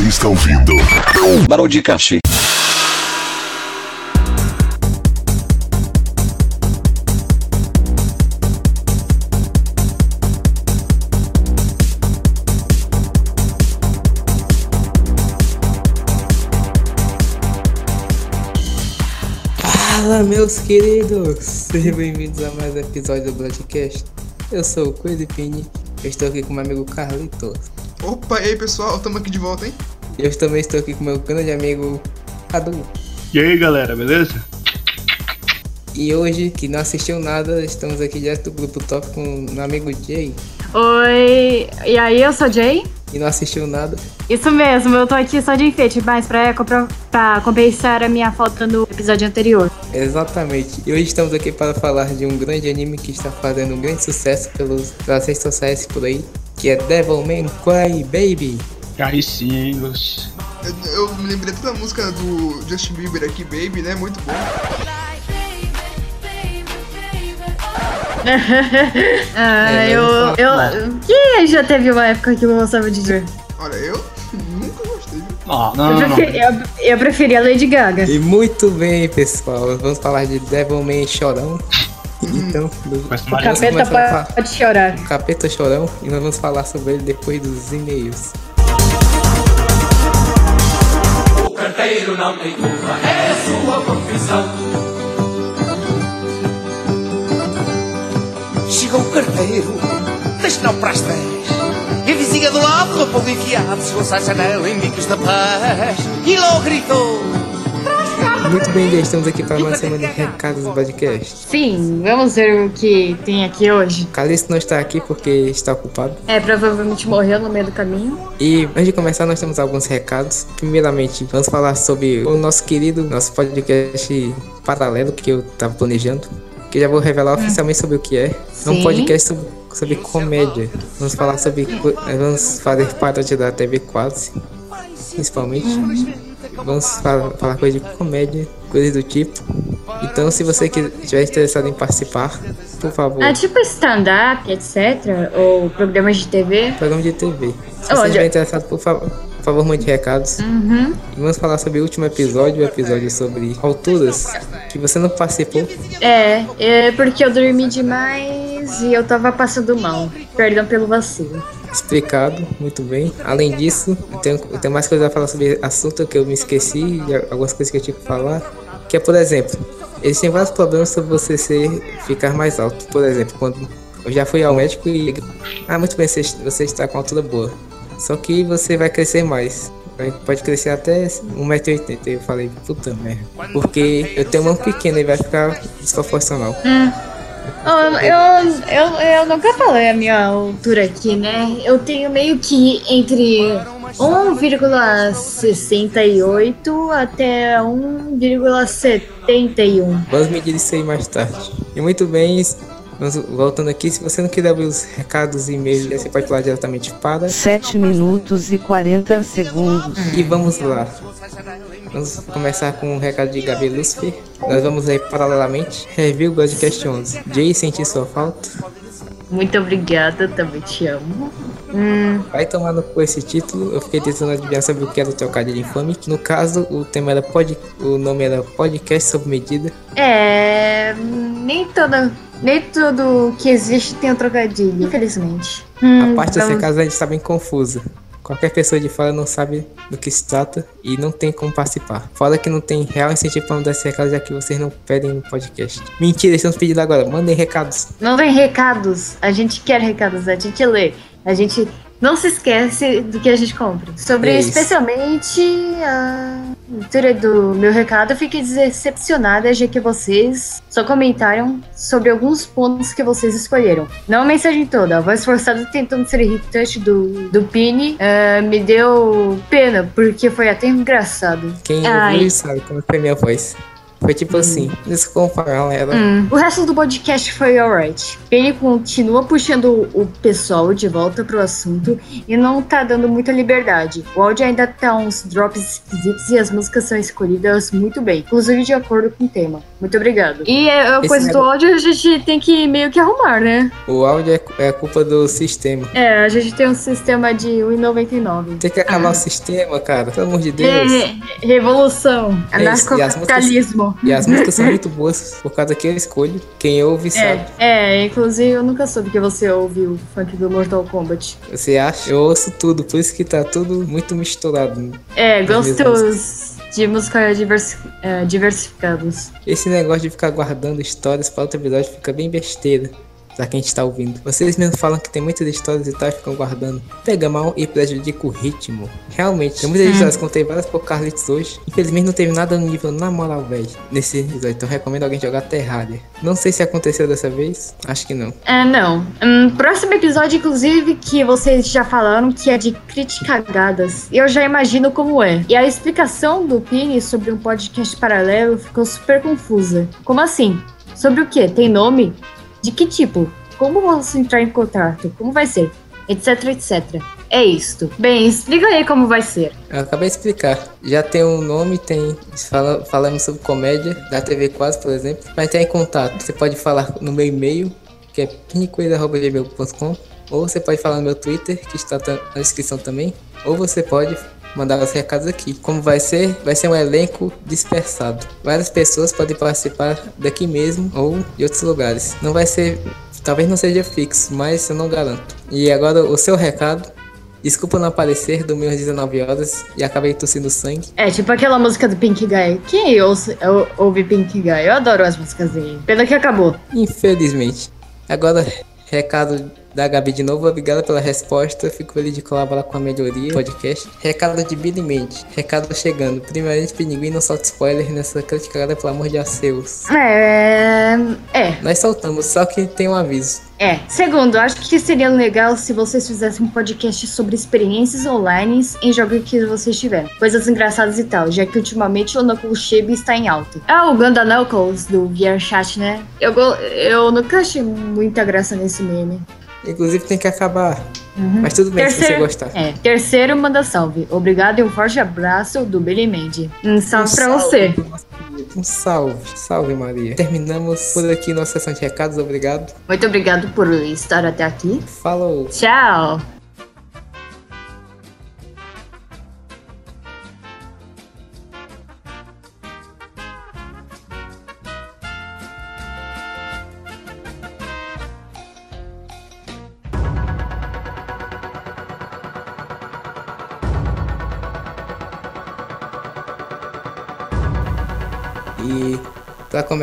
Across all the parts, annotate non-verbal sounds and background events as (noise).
Você está ouvindo Barão de Cachê. Fala, meus queridos! Sejam bem-vindos a mais um episódio do Broadcast. Eu sou o Coelho Pini, estou aqui com meu amigo Carlitos. Opa, e aí pessoal, tamo aqui de volta, hein? Eu também estou aqui com meu grande amigo Cadu. E aí galera, beleza? E hoje, que não assistiu nada, estamos aqui direto do grupo top com o meu amigo Jay. Oi, e aí, eu sou Jay. E não assistiu nada. Isso mesmo, eu tô aqui só de enfeite, mas pra, compra- pra compensar a minha falta no episódio anterior. Exatamente. E hoje estamos aqui para falar de um grande anime que está fazendo um grande sucesso pelos, pelas redes sociais por aí, que é Devilman Cry Baby. Aí sim, hein. Eu, eu me lembrei toda a música do Justin Bieber aqui, Baby, né? Muito bom. (laughs) Ah, É, eu, eu. Que já teve uma época que eu gostava de dizer. Olha, eu nunca gostei. Ah, não, Eu, não, não. preferi- eu, eu preferia Lady Gaga. E muito bem, pessoal. Vamos falar de Devilman Chorão. Então, do Mas O capeta a falar. pode, pode chorar. Capeta Chorão. E nós vamos falar sobre ele depois dos e-mails. carteiro não tem culpa, é a sua profissão. Chegou o carteiro, deixa não para as 10. E a vizinha do lado, janela em bicos da paz. E logo gritou: Muito bem, já estamos aqui para mais uma semana de recados do podcast. Sim, vamos ver o que tem aqui hoje. Calixto não está aqui porque está ocupado. É, provavelmente morreu no meio do caminho. E antes de começar, nós temos alguns recados. Primeiramente, vamos falar sobre o nosso querido, nosso podcast paralelo que eu estava planejando. Que eu já vou revelar oficialmente sobre o que é. É um podcast sobre, sobre comédia. Vamos falar sobre. Vamos fazer paródia da TV quase. Principalmente. Vamos fa- falar coisa de comédia, coisas do tipo. Então, se você estiver interessado em participar, por favor, É tipo stand-up, etc. Ou programas de TV. programa de TV. Se você Olha- estiver interessado, por favor, por favor, mande recados. Uhum. E vamos falar sobre o último episódio, o episódio sobre alturas, que você não participou. É, é porque eu dormi demais e eu tava passando mal. Perdão pelo vacilo. Explicado, muito bem. Além disso, eu tenho, eu tenho mais coisas a falar sobre assunto que eu me esqueci, e algumas coisas que eu tinha que falar. Que é, por exemplo, existem vários problemas sobre você ser, ficar mais alto. Por exemplo, quando eu já fui ao médico e ah, muito bem, você, você está com altura boa. Só que você vai crescer mais. Pode crescer até 1,80m. Eu falei, puta merda. Porque eu tenho mão pequena e vai ficar desproporcional. Oh, eu, eu, eu nunca falei a minha altura aqui, né? Eu tenho meio que entre 1,68 até 1,71. Vamos medir isso aí mais tarde. E muito bem, vamos voltando aqui. Se você não quiser abrir os recados e e-mails, você pode falar diretamente para. 7 minutos e 40 segundos. E vamos lá. Vamos começar com um recado de Gabi Lucifer. Nós vamos aí paralelamente. Review Podcast 11. Jay, senti sua falta. Muito obrigada, também te amo. Hum, Vai tomar no cu esse título. Eu fiquei tentando adivinhar sobre o que era o trocadilho infame. Que no caso, o tema era pod... o nome era Podcast sob medida. é. Nem toda. Nem tudo que existe tem um trocadilho, infelizmente. Hum, A parte recados a gente está bem confusa. Qualquer pessoa de fora não sabe do que se trata e não tem como participar. Fora que não tem real incentivo para mandar esse recado, já que vocês não pedem no podcast. Mentira, estamos pedindo agora. Mandem recados. Não tem recados. A gente quer recados, a gente lê. A gente não se esquece do que a gente compra. Sobre É especialmente a leitura do meu recado, eu fiquei decepcionada já que vocês só comentaram sobre alguns pontos que vocês escolheram. Não a mensagem toda, a voz forçada tentando ser irritante do, do Pini eh, me deu pena, porque foi até engraçado. Quem ouviu sabe como foi minha voz. Foi tipo assim, desculpa galera. Hum, O resto do podcast foi alright. Ele continua puxando o pessoal de volta pro assunto e não tá dando muita liberdade. O áudio ainda tá uns drops esquisitos e as músicas são escolhidas muito bem, inclusive de acordo com o tema. Muito obrigado. E é, a Esse coisa do negócio- áudio a gente tem que meio que arrumar, né? O áudio é, é culpa do sistema. É, a gente tem um sistema de 1,99. Tem que acabar o sistema, cara. Pelo amor de Deus. É, revolução, É e as músicas são muito boas por causa que eu escolho. Quem ouve sabe. É, é, inclusive eu nunca soube que você ouve o funk do Mortal Kombat. Você acha? Eu ouço tudo, por isso que tá tudo muito misturado. É, As minhas gostos de música diversi é, diversificados. Esse negócio de ficar guardando histórias para outro episódio fica bem besteira. Pra quem está ouvindo. Vocês mesmos falam que tem muitas histórias e tal ficam guardando. Pega mal e prejudica o ritmo. Realmente, tem muitas histórias. Contei várias por Carlitos hoje. Infelizmente não teve nada no nível na moral, velho. Nesse episódio. Então recomendo alguém jogar Terraria. Não sei se aconteceu dessa vez. Acho que não. É, não. Hum, próximo episódio, inclusive, que vocês já falaram que é de criticagadas. Eu já imagino como é. E a explicação do Pini sobre um podcast paralelo ficou super confusa. Como assim? Sobre o quê? Tem nome? De que tipo? Como vamos entrar em contato? Como vai ser? Etc, etc. É isto. Bem, explica aí como vai ser. Eu acabei de explicar. Já tem um nome, tem. Fala, falamos sobre comédia, da TV Quase, por exemplo. Para entrar em contato, você pode falar no meu e-mail, que é pinicoisa.gmail.com, ou você pode falar no meu Twitter, que está na descrição também, ou você pode mandar os recados aqui. Como vai ser? Vai ser um elenco dispersado. Várias pessoas podem participar daqui mesmo ou de outros lugares. Não vai ser. Talvez não seja fixo, mas eu não garanto. E agora o seu recado. Desculpa não aparecer, dormi às 19 horas e acabei tossindo sangue. É, tipo aquela música do Pink Guy. Quem ouça- ou- ouve Pink Guy? Eu adoro as músicas dele. Pena que acabou. Infelizmente. Agora, recado da Gabi de novo. Obrigado pela resposta. Fico feliz de colaborar com a melhoria do podcast. Recado de Billy Mente. Recado chegando. Primeiramente, Pinguim não solta spoiler nessa criticada, pelo amor de Arceus. É. É. Nós soltamos, só que tem um aviso. É. Segundo, acho que seria legal se vocês fizessem um podcast sobre experiências online em jogos que vocês tiveram. Coisas engraçadas e tal, já que ultimamente o Knuckles está em alta. Ah, o Ganda Knuckles do VRChat, né? Eu, eu nunca achei muita graça nesse meme. Inclusive, tem que acabar. Mas tudo bem se você gostar. É, terceiro, manda salve. Obrigado e um forte abraço do Billy Mandy. Um salve pra você. Um salve. Salve, Maria. Terminamos por aqui nossa sessão de recados. Obrigado. Muito obrigado por estar até aqui. Falou. Tchau.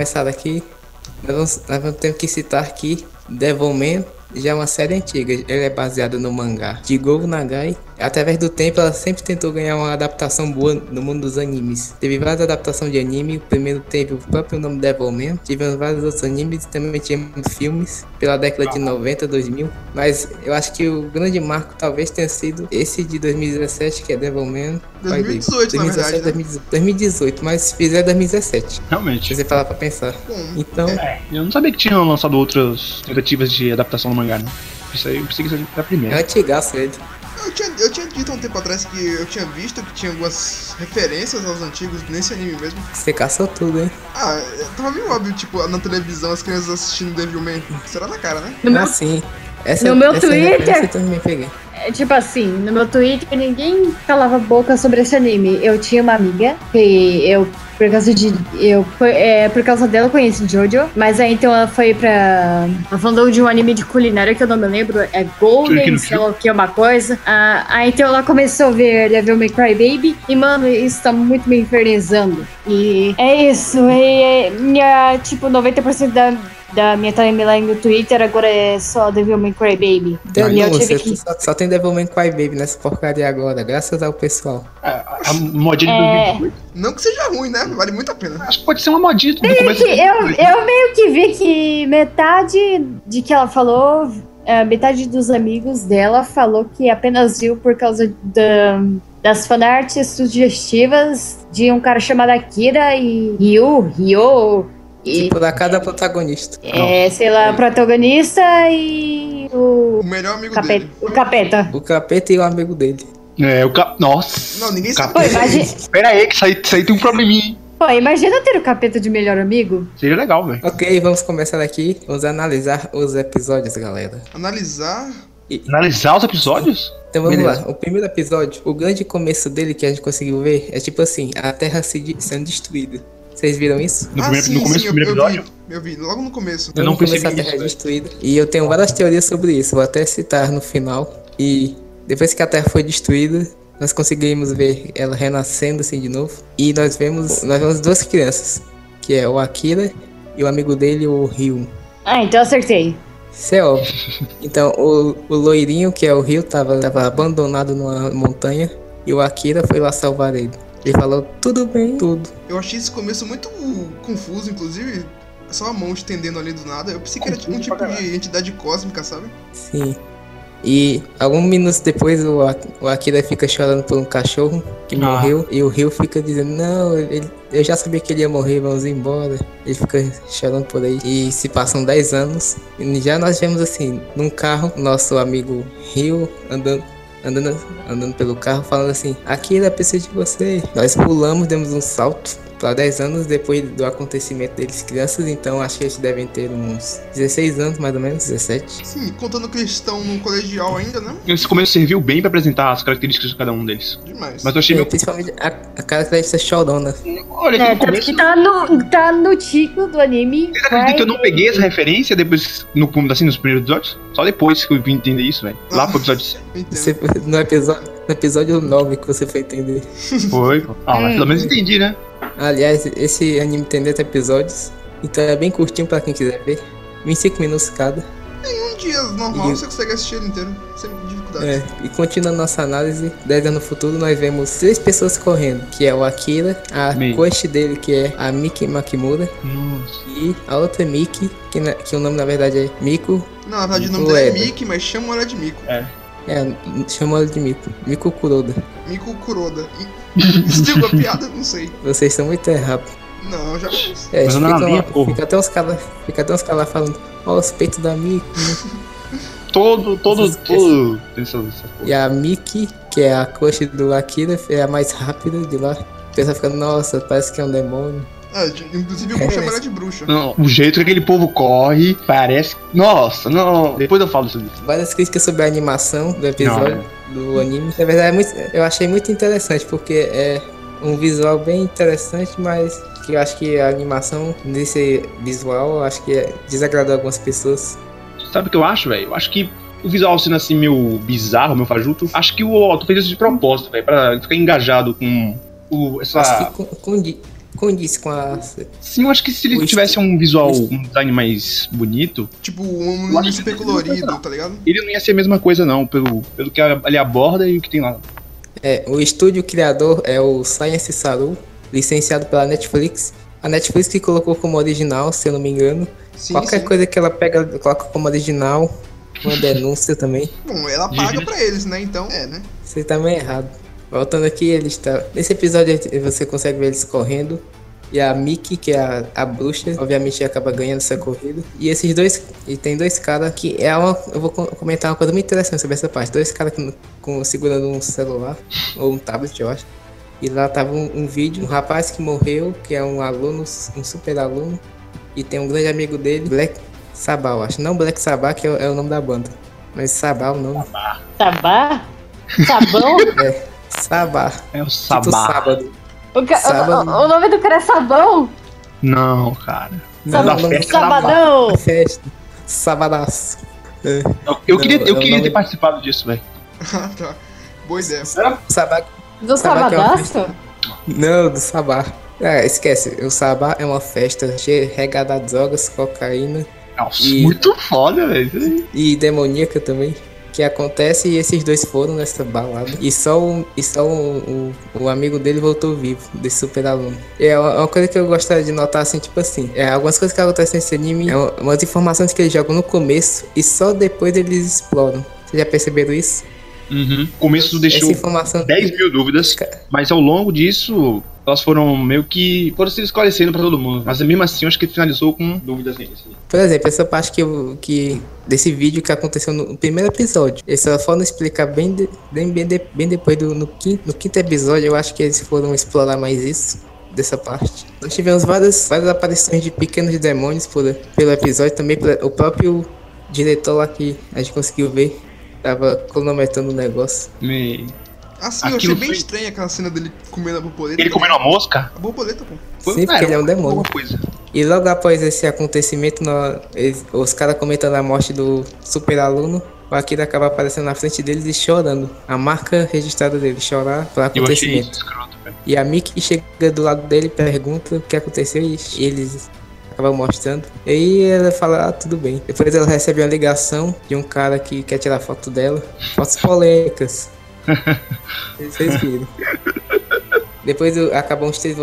Começar aqui, nós vamos, ter que citar aqui Devilman, já é uma série antiga. Ele é baseado no mangá de Go Nagai. Através do tempo, ela sempre tentou ganhar uma adaptação boa no mundo dos animes. Teve várias adaptações de anime. O primeiro teve o próprio nome Devilman. Tivemos vários outros animes e também tivemos filmes pela década de 90, 2000. Mas eu acho que o grande marco talvez tenha sido esse de 2017, que é Devilman. 2018, na verdade, né? 2017, 2018, mas fizeram 2017. Realmente. Se você parar pra pensar. Bom, Então, Eu não sabia que tinham lançado outras tentativas de adaptação no mangá, né? Isso aí eu pensei que isso era a é primeira. antigaço ele. Eu tinha, eu tinha dito há um tempo atrás que eu tinha visto que tinha algumas referências aos antigos nesse anime mesmo. Você caçou tudo, hein? Ah, tava meio óbvio, tipo, na televisão as crianças assistindo Devilman. Será na cara, né? No meu, Ah, sim. Essa, no meu essa Twitter- referência eu também peguei. É, tipo assim, no meu Twitter ninguém falava boca sobre esse anime. Eu tinha uma amiga que eu, por causa de. Eu, é, por causa dela eu conheci Jojo. Mas aí então ela foi pra. Ela falou de um anime de culinária que eu não me lembro. É Golden, sei lá o que, uma coisa. Ah, aí então ela começou a ver Devil May Cry Baby. E mano, isso tá muito me infernizando. E é isso. E, é, minha, tipo, 90% da. Da minha timeline no Twitter agora é só Devil May Cry Baby. E eu tive que. só, só tem Devilman Cry Baby nessa porcaria agora, graças ao pessoal. A, a modinha de É. 2018. Não que seja ruim, né? Vale muito a pena. Acho que pode ser uma modinha do começo. que eu, eu meio que vi que metade de que ela falou, é, metade dos amigos dela falou que apenas viu por causa da, das fanarts sugestivas de um cara chamado Akira e Ryu, Ryo, e, Tipo, da cada protagonista. é, sei lá, o protagonista e o O melhor amigo capeta. dele. O capeta. O capeta e o amigo dele. É, o cap... Nossa. Não, ninguém sabe. Pô, imagina, Pera aí, que isso aí, isso aí tem um probleminha, hein? pô, imagina ter o capeta de melhor amigo. Seria legal, velho. Ok, vamos começar aqui. Vamos analisar os episódios, galera. Analisar. Analisar os episódios? Então vamos Beleza. lá. O primeiro episódio, o grande começo dele que a gente conseguiu ver é tipo assim, a Terra se de- sendo destruída. Vocês viram isso? No, ah, primeiro, sim, no começo sim, do primeiro episódio? eu vi. Eu vi, logo no começo. Eu não No começo percebi a Terra isso, é destruída. E eu tenho várias teorias sobre isso. Vou até citar no final. E depois que a Terra foi destruída, nós conseguimos ver ela renascendo assim de novo. E nós vemos, nós vemos duas crianças, que é o Akira e o amigo dele, o Ryu. Ah, então eu acertei. Isso é óbvio. Então, o, o loirinho, que é o Rio, tava, tava abandonado numa montanha e o Akira foi lá salvar ele. Ele falou, tudo bem, tudo. Eu achei esse começo muito confuso, inclusive. Só a mão estendendo ali do nada. Eu pensei que era tipo um tipo de entidade cósmica, sabe? Sim. E alguns minutos depois o, o Akira fica chorando por um cachorro que Ah. morreu. E o Rio fica dizendo, não, ele- eu já sabia que ele ia morrer, vamos embora. Ele fica chorando por aí. E se passam 10 anos. E já nós vemos assim, num carro, nosso amigo Rio andando. Andando, andando pelo carro, falando assim: Akira, preciso de você. Nós pulamos, demos um salto para 10 anos depois do acontecimento deles, crianças. Então acho que eles devem ter uns 16 anos, mais ou menos, 17. Sim, contando que eles estão no colegial ainda, né? Esse começo serviu bem pra apresentar as características de cada um deles. Demais. Mas eu achei É, meio. principalmente a, a característica chorona. Olha, É, começo. que tá no, tá no título do anime. Você acredita que eu não peguei essa referência depois, no, assim, nos primeiros episódios? Só depois que eu vim entender isso, velho. Lá pro episódio (laughs) 7. Eu entendo. Você, no, episódio, no episódio 9 que você foi entender. Foi. pô. Ah, mas pelo menos entendi, né? Aliás, esse anime tem 10 episódios. Então é bem curtinho pra quem quiser ver. 25 minutos cada. Em um dia normal E- você consegue assistir ele inteiro, sem dificuldade. É, e continuando nossa análise, 10 anos no futuro, nós vemos três pessoas correndo, que é o Akira, a Meio. crush dele, que é a Miki Makimura, Nossa. e a outra Miki, que, na- que o nome na verdade é Miku. Não, na verdade o nome dela é. Mickey, mas chamam ela de Mico. É, chamou ela de Miku. Miku Kuroda. Mico Kuroda. (laughs) Tem alguma piada? Não sei. Vocês estão muito errados. Não, eu já. É, Mas fica, não abri, lá- fica até uns caras fica até uns caras lá falando, ó, os peitos da né? (laughs) Todo, todo, todo. E a Mickey, que é a crush do Akira, é a mais rápida de lá. O pessoal fica, nossa, parece que é um demônio. Ah, inclusive eu vou É. chamar ela de bruxa. Não, o jeito que aquele povo corre, parece. Nossa, não. Depois eu falo sobre isso. Várias críticas sobre a animação do episódio, do anime. Na verdade, é muito- eu achei muito interessante, porque é um visual bem interessante, mas que eu acho que a animação nesse visual, eu acho que é- desagradou algumas pessoas. Sabe o que eu acho, velho? Eu acho que o visual sendo assim meio bizarro, meio fajuto, acho que o autor fez isso de propósito, velho, pra ficar engajado com o, essa. Acho que condiz com a. Sim, eu acho que se ele O tivesse um visual, um design mais bonito, Tipo, um coisa, colorido, tá ligado? ele não ia ser a mesma coisa, não, pelo, pelo que ele aborda e o que tem lá. É, o estúdio criador é o Science Saru, licenciado pela Netflix. A Netflix que colocou como original, se eu não me engano. Sim, Qualquer sim. coisa que ela pega, coloca como original. Uma (laughs) denúncia também. Bom, ela paga pra eles, né? Então, é, né? Você tá meio errado. Voltando aqui, ele está. Nesse episódio você consegue ver eles correndo. E a Mickey, que é a, a bruxa, obviamente acaba ganhando essa corrida. E esses dois. E tem dois caras que é uma. Eu vou co- comentar uma coisa muito interessante sobre essa parte. Dois caras com, segurando um celular, ou um tablet, eu acho. E lá tava um, um vídeo, um rapaz que morreu, que é um aluno, um super aluno. E tem um grande amigo dele, Black Sabá, eu acho. Não Black Sabá, que é, o- é o nome da banda. Mas Sabá é o nome. Sabá? Sabão? Sabá. É o Tipo Sabá. sábado. O, ca- Sábado. o- o nome do cara é Sabão? Não, cara. Não, da não, festa Sabadão! É festa. Sabadaço. É. Eu, eu Não, queria, eu eu queria não- ter participado disso, velho. Ah, tá. Boa ideia. Sabá. Do Sabá é Sabadaço? Não, do Sabá. Ah, esquece. O Sabá é uma festa cheia regada a drogas, cocaína Nossa, E- muito foda, velho. e demoníaca também. Que acontece e esses dois foram nessa balada. E só o, e só o, o, o amigo dele voltou vivo, desse super aluno. E é uma coisa que eu gostaria de notar, assim, tipo assim, é, algumas coisas que acontecem nesse anime, é uma- umas informações que eles jogam no começo e só depois eles exploram. Vocês já perceberam isso? Uhum. O começo Essa deixou informação. 10 mil dúvidas, mas ao longo disso, elas foram meio que. foram se esclarecendo pra todo mundo. Mas mesmo assim, eu acho que finalizou com dúvidas assim. Por exemplo, essa parte que, eu, que desse vídeo que aconteceu no primeiro episódio, eles só foram explicar bem, de- bem, bem, de- bem depois do no quinto, no quinto episódio, eu acho que eles foram explorar mais isso dessa parte. Nós tivemos várias, várias aparições de pequenos demônios por, pelo episódio, também pela- o próprio diretor lá que a gente conseguiu ver tava cronometrando o negócio. Me- Assim, eu Aquilo achei bem foi- estranha aquela cena dele comendo a borboleta. Ele comendo uma mosca? A borboleta, pô. Foi, Sim, porque ele é um demônio. coisa. E logo após esse acontecimento, eles- os caras comentando a morte do super aluno, o Akira acaba aparecendo na frente deles e chorando. A marca registrada dele, chorar pelo Eu acontecimento. escroto. E a Mickey chega do lado dele, pergunta o que aconteceu e eles acabam mostrando. E aí ela fala, ah, tudo bem. Depois ela recebe uma ligação de um cara que quer tirar foto dela. Fotos polêmicas. Depois acabam os três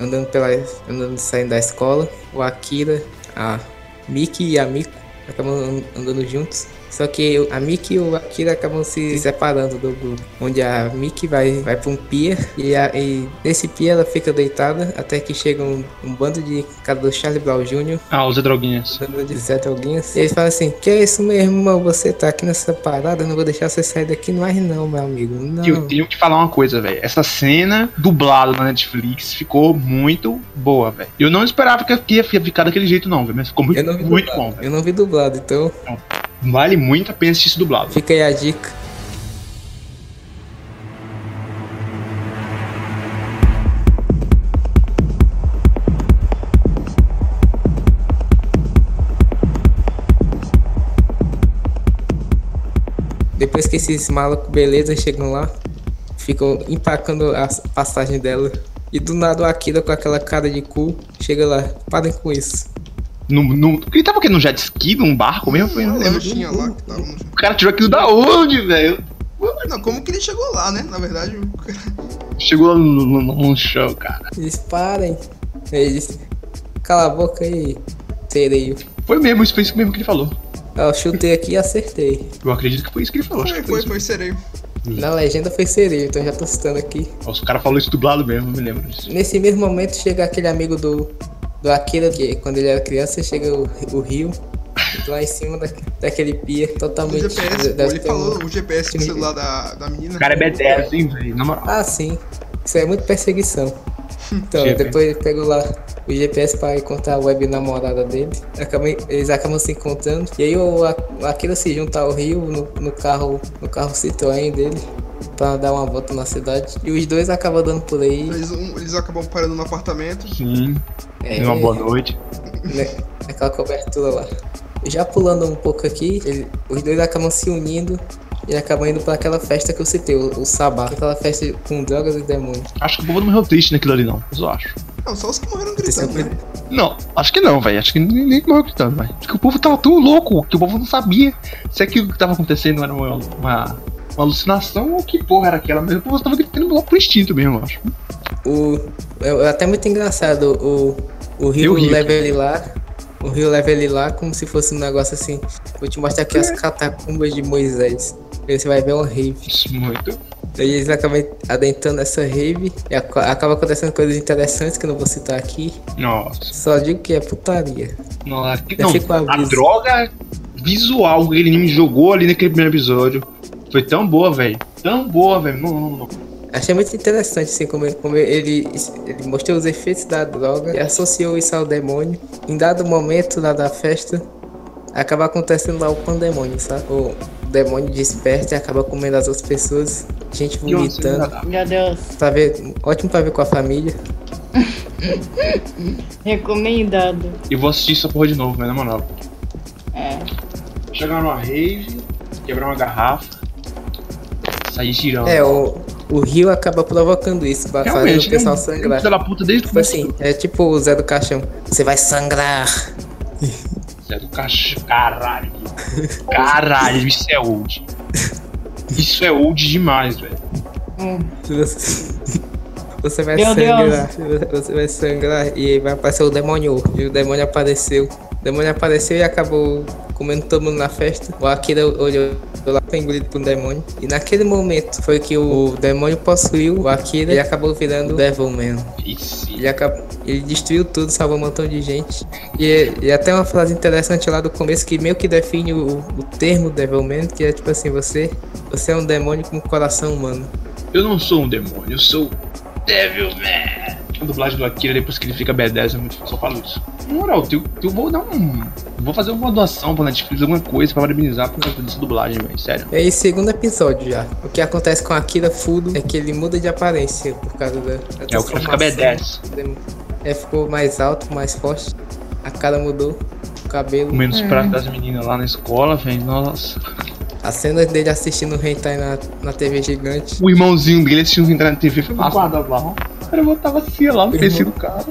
andando pela. andando saindo da escola. O Akira, a Mickey e a Miko acabam an- andando juntos. Só que a Mickey e o Akira acabam se separando do grupo. Onde a Mickey vai, vai pra um pier e, a- e nesse pier ela fica deitada até que chega um, um bando de cara do Charlie Brown Jr. Ah, os droguinhas. bando de Zé Droguinhas. E eles falam assim: Que é isso mesmo, irmão? Você tá aqui nessa parada, eu não vou deixar você sair daqui mais, não, meu amigo. Não. E eu tenho que falar uma coisa, velho. Essa cena dublada na Netflix ficou muito boa, velho. Eu não esperava que ia ficar daquele jeito, não, velho. Mas ficou muito, não muito dublado. bom, velho. Eu não vi dublado, então Vale muito a pena assistir isso dublado. fica aí a dica. Depois que esses malucos beleza chegam lá, ficam empacando a passagem dela. E do nada o Akira com aquela cara de cu chega lá, parem com isso. No, no, ele tava aqui no jet ski, num barco mesmo? Foi, não lembro. lanchinha lá que tava no... O cara tirou aquilo da onde, velho? Não, como que ele chegou lá, né? Na verdade, o cara... Chegou lá no, no, no chão, cara. Eles parem. Eles. Cala a boca aí, sereio. Foi mesmo, isso foi isso mesmo que ele falou. Eu chutei aqui e acertei. Eu acredito que foi isso que ele falou. Foi, foi, isso foi sereio. Na legenda foi sereio, então já tô citando aqui. Os caras falaram isso dublado mesmo, eu me lembro disso. Nesse mesmo momento chega aquele amigo do, do Akira, que quando ele era criança, chega o, o Rio, lá em cima da, daquele pia, O totalmente. GPS, pô, ele ter um- falou o GPS do celular da, da menina. O cara é B10, hein, velho? Na moral. Ah, sim. Isso é muito perseguição. Então, GPS. depois ele pegou lá o GPS para encontrar a web namorada dele. Acabam- eles acabam se encontrando. E aí o, A- o Akira se junta ao Rio no, no carro no carro Citroën dele para dar uma volta na cidade. E os dois acabam dando por aí. Eles, um- eles acabam parando no apartamento. Sim, É, uma boa noite. né, aquela cobertura lá. Já pulando um pouco aqui, ele- os dois acabam se unindo e acabam indo para aquela festa que eu citei, o, o Sabá. Aquela festa com drogas e demônios. Acho que o povo não morreu triste naquilo ali, não. Eu acho. Não, só os que morreram é gritando, né? Não, acho que não, velho. Acho que ninguém ninguém morreu gritando, velho. Acho que o povo tava tão louco que o povo não sabia se aquilo que tava acontecendo era uma, uma, uma alucinação ou que porra era aquela. Mas o povo tava gritando logo por instinto mesmo, eu acho. O, é, é até muito engraçado o, o Rio leva ele lá. O Rio leva ele lá como se fosse um negócio assim. Vou te mostrar aqui as catacumbas de Moisés. Aí você vai ver uma rave. Isso, muito. Aí eles acabam adentrando essa rave e ac- acaba acontecendo coisas interessantes que eu não vou citar aqui. Nossa. Só digo que é putaria. Nossa. Não, a droga visual que ele me jogou ali naquele primeiro episódio foi tão boa, velho. Tão boa, velho. Não, não, não. Achei muito interessante assim como, como ele, ele mostrou os efeitos da droga e associou isso ao demônio. Em dado momento lá da festa, acaba acontecendo lá o pandemônio, sabe? O demônio desperta e acaba comendo as outras pessoas, gente vomitando. Meu Deus. Pra ver, ótimo pra ver com a família. (laughs) Recomendado. E vou assistir essa porra de novo, na moral. É. Chegar numa rave, quebrar uma garrafa, sair girando. É, o, o Rio acaba provocando isso, pra fazer o pessoal é um sangrar. filho da puta desde o Tipo começo. assim, é tipo o Zé do Caixão. Você vai sangrar. Zé do cachorro. Caralho. Caralho, isso é old. Isso é old demais, velho. Hum. Você, vai Meu sangrar. Você vai sangrar e aí vai aparecer o demônio. E o demônio apareceu. Demônio apareceu e acabou comendo todo mundo na festa. O Akira olhou lá, foi engolido por um demônio. E naquele momento foi que o demônio possuiu o Akira e acabou virando o Devilman. Ele, acabou, ele destruiu tudo, salvou um montão de gente. E, e até uma frase interessante lá do começo que meio que define o, o termo Devilman, que é tipo assim, você, você é um demônio com coração humano. Eu não sou um demônio, eu sou Devilman. A dublagem do Akira depois que ele fica B10 é muito só falo isso. Na moral, eu, eu vou dar um. Vou fazer uma doação pra Netflix, alguma coisa pra parabenizar por causa dessa dublagem, velho. Sério. E aí, segundo episódio já. O que acontece com Akira Fudo é que ele muda de aparência por causa da. da É o que fica transformação. B10. É, ficou mais alto, mais forte. A cara mudou. O cabelo. Comendo os pratos das meninas lá na escola, velho. Nossa. As cenas dele assistindo o hentai na, na TV gigante. O irmãozinho dele assistindo entrar na TV foi guardado lá. O cara botava assim lá no PC do cara.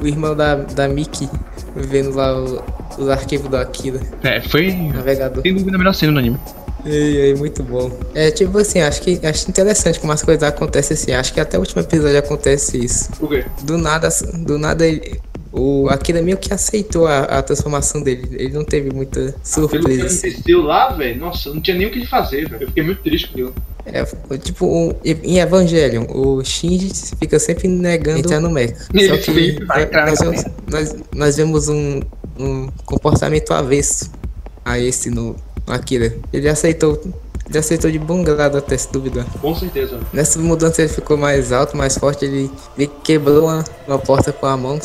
O irmão da, da Mickey vendo lá o- os arquivos do Akira. É, foi. Navegador. Sem dúvida a melhor cena do anime. Ei, ei, muito bom. É tipo assim, acho que acho interessante como as coisas acontecem assim. Acho que até o último episódio acontece isso. Por quê? Do nada, do nada ele. O Akira meio que aceitou a, a transformação dele. Ele não teve muita Pelo que surpresa. aconteceu lá, velho, nossa, não tinha nem o que ele fazer, velho. Eu fiquei muito triste com aquilo. É, tipo, um- em Evangelion, o Shinji fica sempre negando entrar no mecha. Só que nós, vemos, nós, nós vemos um, um comportamento avesso a esse no, no Akira. Ele aceitou. Ele aceitou de bom grado até se duvidar. Com certeza. Nessa mudança ele ficou mais alto, mais forte, ele, ele quebrou uma, uma porta com a mão.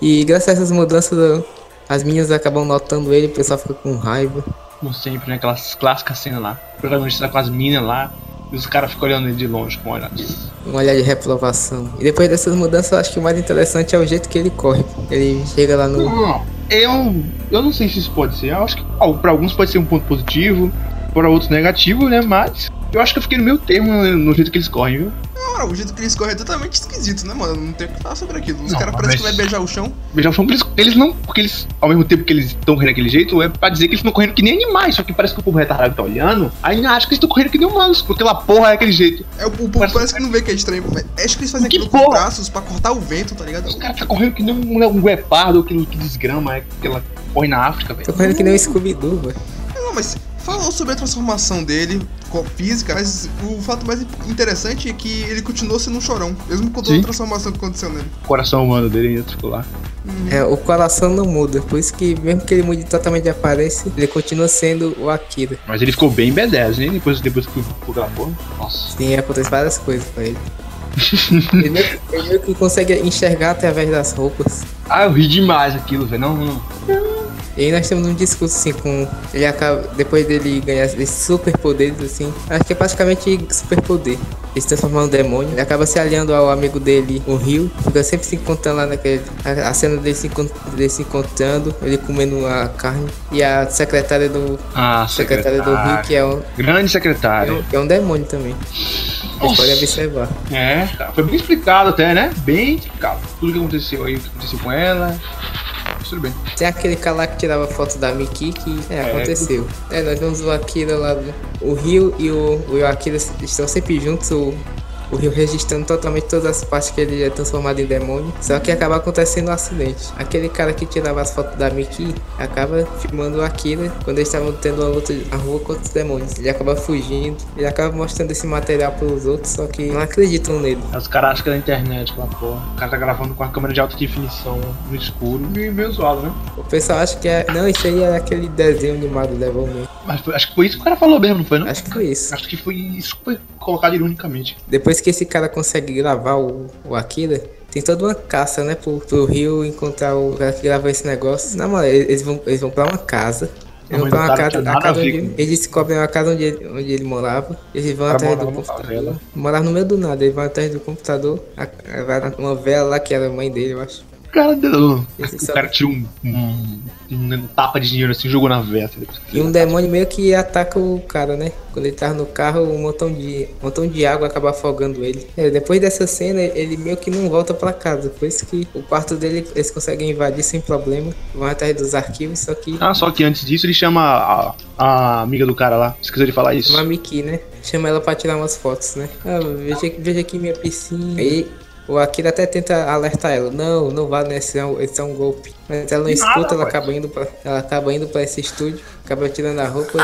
E graças a essas mudanças, as meninas acabam notando ele, o pessoal fica com raiva. Como sempre, né? Aquelas clássicas cenas lá. O protagonista tá com as minas lá. E os caras ficam olhando ele de longe com olhar. um olhar de reprovação. E depois dessas mudanças, eu acho que o mais interessante é o jeito que ele corre. Ele chega lá no. Não, eu, eu não sei se isso pode ser. Eu acho que ó, pra alguns pode ser um ponto positivo, para outros negativo, né? Mas eu acho que eu fiquei no meio termo no, no jeito que eles correm, viu? Na moral, o jeito que eles correm é totalmente esquisito, né, mano? Não tem o que falar sobre aquilo. Os Não, caras mas- parecem que vai beijar o chão. Beijar o chão, eles, eles não. Porque eles, ao mesmo tempo que eles estão correndo daquele jeito, é pra dizer que eles estão correndo que nem animais. Só que parece que o povo retardado tá olhando, aí acha que eles estão correndo que nem humanos, porque aquela porra é aquele jeito. É, o, o povo Parece- parece, que não vê que é estranho. mas Acho que eles fazem Que aquilo com braços pra cortar o vento, tá ligado? Os caras tá correndo que nem um, um guepardo, aquilo que desgrama, é aquela corre na África, velho. Tô correndo que nem um Scooby-Doo, velho. Não, mas falou sobre a transformação dele física, mas o fato mais interessante é que ele continuou sendo um chorão, mesmo com toda a transformação que aconteceu nele. O coração humano dele ainda ficou lá. É, o coração não muda. Por isso que, mesmo que ele mude totalmente de aparência, ele continua sendo o Akira. Mas ele ficou bem B10, né? Depois, depois que porra. Nossa. Sim, acontece várias coisas pra ele. ele, meio, que- ele meio que consegue enxergar através das roupas. Ah, eu ri demais aquilo, velho. Não, não. E aí nós temos um discurso assim com. Ele acaba. Depois dele ganhar esses superpoderes, assim. Acho que é praticamente superpoder. Ele se transformar num demônio. Ele acaba se aliando ao amigo dele, o Rio. Fica sempre se encontrando lá naquele. A, a cena dele se, dele se encontrando, ele comendo a carne. E a secretária do. Ah, Secretária do Rio, que é um, Grande é secretário. um, é um demônio também. Vocês podem observar. É, cara, foi bem explicado até, né? Bem explicado. Tudo que aconteceu aí, o que aconteceu com ela. Mas Tudo bem. Tem aquele cara lá que tirava foto da Miki que é, aconteceu. É, nós vemos o Akira lá do. O Rio e o, o Akira estão sempre juntos, o, o Rio registrando totalmente todas as partes que ele é transformado em demônio. Só que acaba acontecendo um acidente. Aquele cara que tirava as fotos da Miki acaba filmando o Akira quando eles estavam tendo uma luta na rua contra os demônios. Ele acaba fugindo, ele acaba mostrando esse material pros outros, só que não acreditam nele. Os caras acham que é da internet, aquela porra. O cara tá gravando com a câmera de alta definição no escuro. Meio, meio zoado, né? O pessoal acha que é. Não, isso aí é aquele desenho animado Devilman. Mas foi- acho que foi isso que o cara falou mesmo, não foi, não? Acho que foi isso. Acho que foi isso que foi colocado ironicamente. Depois que esse cara consegue gravar o, o Akira, tem toda uma caça, né, pro, pro Rio encontrar o cara que gravou esse negócio. Na moral, eles vão, eles vão pra uma casa. Eles vão pra uma cara casa, a casa onde com- eles descobrem a casa onde ele, onde ele morava. Eles vão cara atrás do computador. favela. Morava no meio do nada, eles vão atrás do computador. a- a- Vai numa vela lá que era a mãe dele, eu acho. O cara deu. Esse O cara tirou um, um, um tapa de dinheiro assim jogou na vela. E um demônio meio que ataca o cara, né? Quando ele tava no carro, um montão de, um montão de água acaba afogando ele. É, depois dessa cena, ele meio que não volta pra casa. Por isso que o quarto dele eles conseguem invadir sem problema. Vão atrás dos arquivos, só que Ah, só que antes disso ele chama a, a amiga do cara lá. Esqueceu de falar isso. uma Miki, né? Chama ela pra tirar umas fotos, né? Ah, veja, veja aqui minha piscina. Aí o Akira até tenta alertar ela, não, não vá nesse, é um- esse é um golpe. Mas ela não escuta, ela acaba indo pra, ela acaba indo pra esse estúdio, acaba tirando a roupa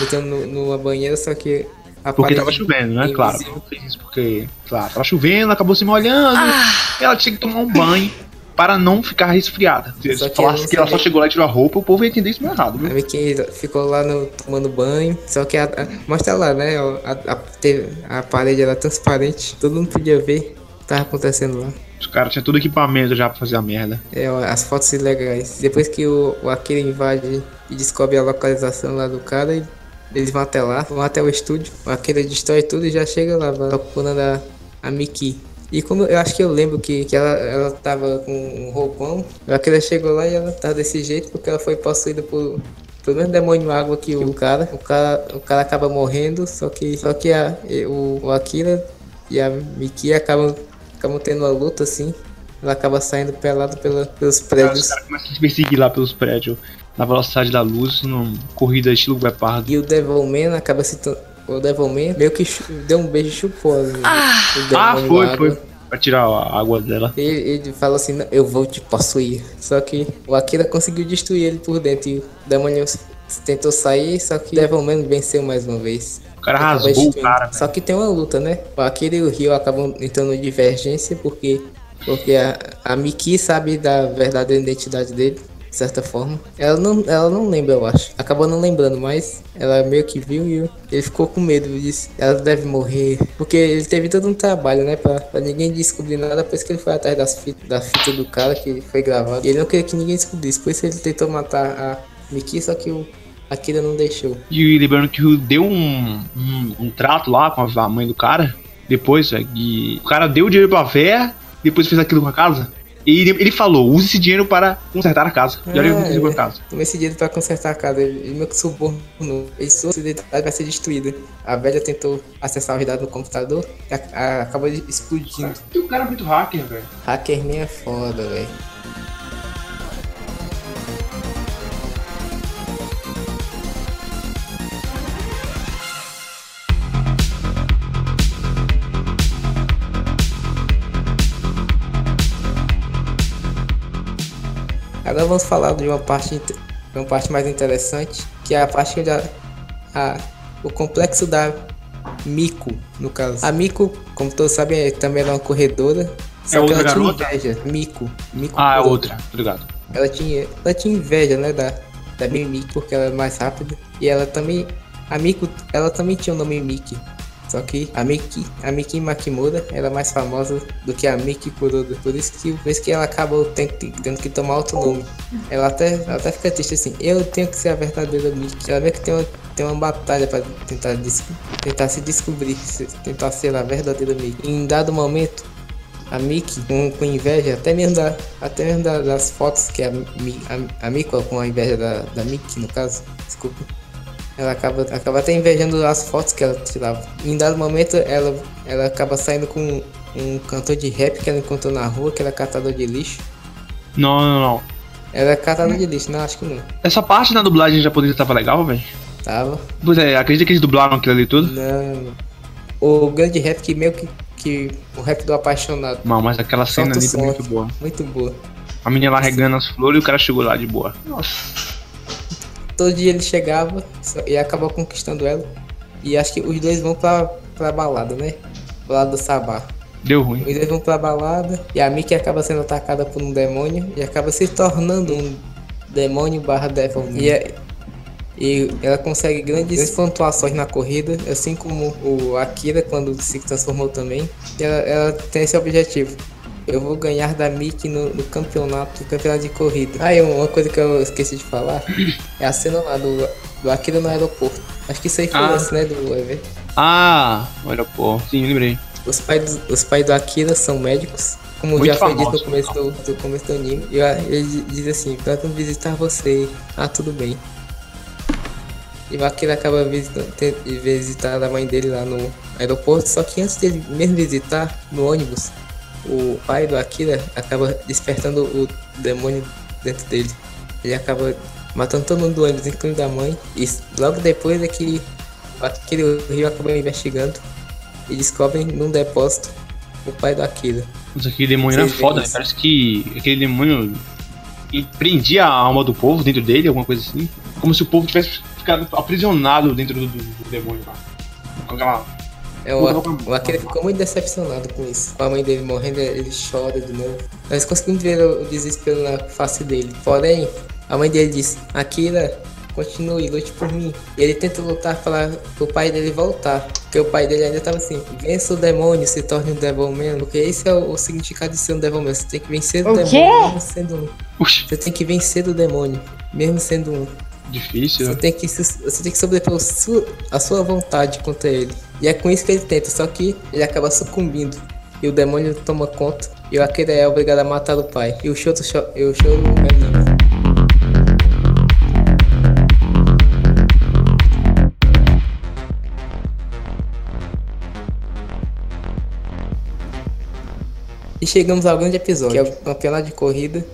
e entrando no- numa banheira, só que a Porque parede tava chovendo, né? Claro. invisível- Ela fez isso porque, claro, tava chovendo, acabou se molhando. E ela tinha que tomar um banho para não ficar resfriada. Se Só que falasse ela que ela não só chegou lá e tirou a roupa, o povo ia entender isso meio errado, A viu? Mickey ficou lá no, tomando banho, só que a, a- mostra lá, né? A, a, a parede era transparente, todo mundo podia ver tava acontecendo lá. Os caras tinham todo equipamento já pra fazer a merda. É, as fotos ilegais. Depois que o, o Akira invade e descobre a localização lá do cara, ele- eles vão até lá, vão até o estúdio. O Akira destrói tudo e já chega lá, vai procurando a, a Miki. E como eu acho que eu lembro que, que ela, ela tava com um roupão, o Akira chegou lá e ela tava desse jeito porque ela foi possuída por. Pelo mesmo demônio água que o cara. O cara, o cara acaba morrendo, só que, só que a, o, o Akira e a Miki acabam, acabam tendo uma luta assim. Ela acaba saindo pelado pela, pelos Os prédios. caras começam a se perseguir lá pelos prédios, na velocidade da luz, numa corrida estilo Guepardo. E o Devilman acaba se. to- O Devilman meio que deu um beijo e chupou. o Ah, demônio foi, água. foi. Pra tirar a água dela. Ele, ele falou assim, "Não, eu vou te possuir. Só que o Akira conseguiu destruir ele por dentro. E o demônio tentou sair, só que o Devilman venceu mais uma vez. Cara rasgou o cara. Só que tem uma luta, né? Akira e o Ryo acabam entrando em divergência porque, porque a, a Miki sabe da verdadeira identidade dele, de certa forma. Ela não, ela não lembra, eu acho. Acabou não lembrando, mas ela meio que viu e ele ficou com medo. Disse, ela deve morrer. Porque ele teve todo um trabalho, né? Pra, pra ninguém descobrir nada, depois que ele foi atrás das fitas, da fita do cara que foi gravado. E ele não queria que ninguém descobrisse. Por isso ele tentou matar a Miki, só que o Akira não deixou. E lembrando que o deu um, um, um trato lá com a mãe do cara. Depois. E o cara deu dinheiro pra véia, depois fez aquilo com a casa. E ele, ele falou: use esse dinheiro para consertar a casa. E olha o que fez com a casa. Tomei esse dinheiro pra consertar a casa. Ele, meio que subornou. Ele sua identidade vai ser destruída. A velha tentou acessar os dados no computador e a- a- acabou explodindo. E o cara é muito hacker, velho. Hacker nem é foda, velho. Agora vamos falar de uma parte, uma parte mais interessante, que é a parte da a, o complexo da Miko, no caso. A Miko, como todos sabem, é- também era uma corredora. Só É que outra ela tinha garota? inveja. Miko. Miko Ah, é outra, ligado? Ela tinha, ela tinha inveja, né, da, da Mimiki, porque ela é mais rápida. E ela também, a Miko, ela também tinha o nome Miki. Só que a Miki, a Miki Makimura era mais famosa do que a Miki Kuroda. Por isso que, por isso que ela acabou tendo, tendo que tomar outro nome. Ela até, ela até fica triste assim, eu tenho que ser a verdadeira Miki. Ela vê que tem uma, tem uma batalha pra tentar, tentar se descobrir, tentar ser a verdadeira Miki. Em dado momento, a Miki com, com inveja, até mesmo, da, até mesmo da- das fotos que a, a, a Miko com a inveja da, da Miki, no caso, desculpa. Ela acaba, acaba até invejando as fotos que ela tirava. Em dado momento, ela, ela acaba saindo com um cantor de rap que ela encontrou na rua, que era catador de lixo. Não, não, não. Ela é catador de lixo, não, acho que não. Essa parte na dublagem japonesa tava legal, velho. Tava. Pois é, acredita que eles dublaram aquilo ali tudo? Não. O grande rap que meio que, que o rap do apaixonado. Não, mas aquela cena ali foi muito boa. Muito boa. A menina lá regando as flores e o cara chegou lá de boa. Nossa. Todo dia ele chegava e acabava conquistando ela. E acho que os dois vão pra, pra balada, né? Balada do Sabá. Deu ruim. Os dois vão pra balada e a Mickey acaba sendo atacada por um demônio e acaba se tornando um demônio barra devil. E, é- e ela consegue grandes pontuações na corrida, assim como o Akira quando se transformou também. E ela, ela tem esse objetivo. Eu vou ganhar da Mickey no, no campeonato, no campeonato de corrida. Ah, e uma coisa que eu esqueci de falar é a cena lá do, do Akira no aeroporto. Acho que isso aí foi Ah. antes, né, do evento. Ah, olha pô. Sim, lembrei. Os pais, do, os pais do Akira são médicos, como Muito já foi dito no começo do, do começo do anime. E ele diz assim, vamos visitar você. Ah, tudo bem. E o Akira acaba visitando, visitar a mãe dele lá no aeroporto, só que antes dele mesmo visitar, no ônibus, o pai do Akira acaba despertando o demônio dentro dele. Ele acaba matando todo mundo do ônibus, incluindo a mãe. E logo depois é que e o Rio acabam investigando e descobrem num depósito o pai do Akira. Mas aquele demônio era Vocês foda, veem né? Parece que aquele demônio prendia a alma do povo dentro dele, alguma coisa assim. Como se o povo tivesse ficado aprisionado dentro do, do- do demônio lá. Com aquela. É, o, o Akira ficou muito decepcionado com isso. Com a mãe dele morrendo, ele chora de novo. Nós conseguimos ver o desespero na face dele. Porém, a mãe dele disse: Akira, continue, lute por mim. E ele tenta lutar para o pai dele voltar. Porque o pai dele ainda estava assim: vença o demônio, se torne um Devilman. Porque esse é o, o significado de ser um Devilman. Você tem que vencer o, O demônio, quê? mesmo sendo um. Você tem que vencer o demônio, mesmo sendo um. difícil. Você tem que, você tem que sobrepor a sua vontade contra ele. E é com isso que ele tenta, só que ele acaba sucumbindo. E o demônio toma conta. E o Akira é obrigado a matar o pai. E o Shoto e o Shoro é. E chegamos ao grande episódio, que é o campeonato de corrida.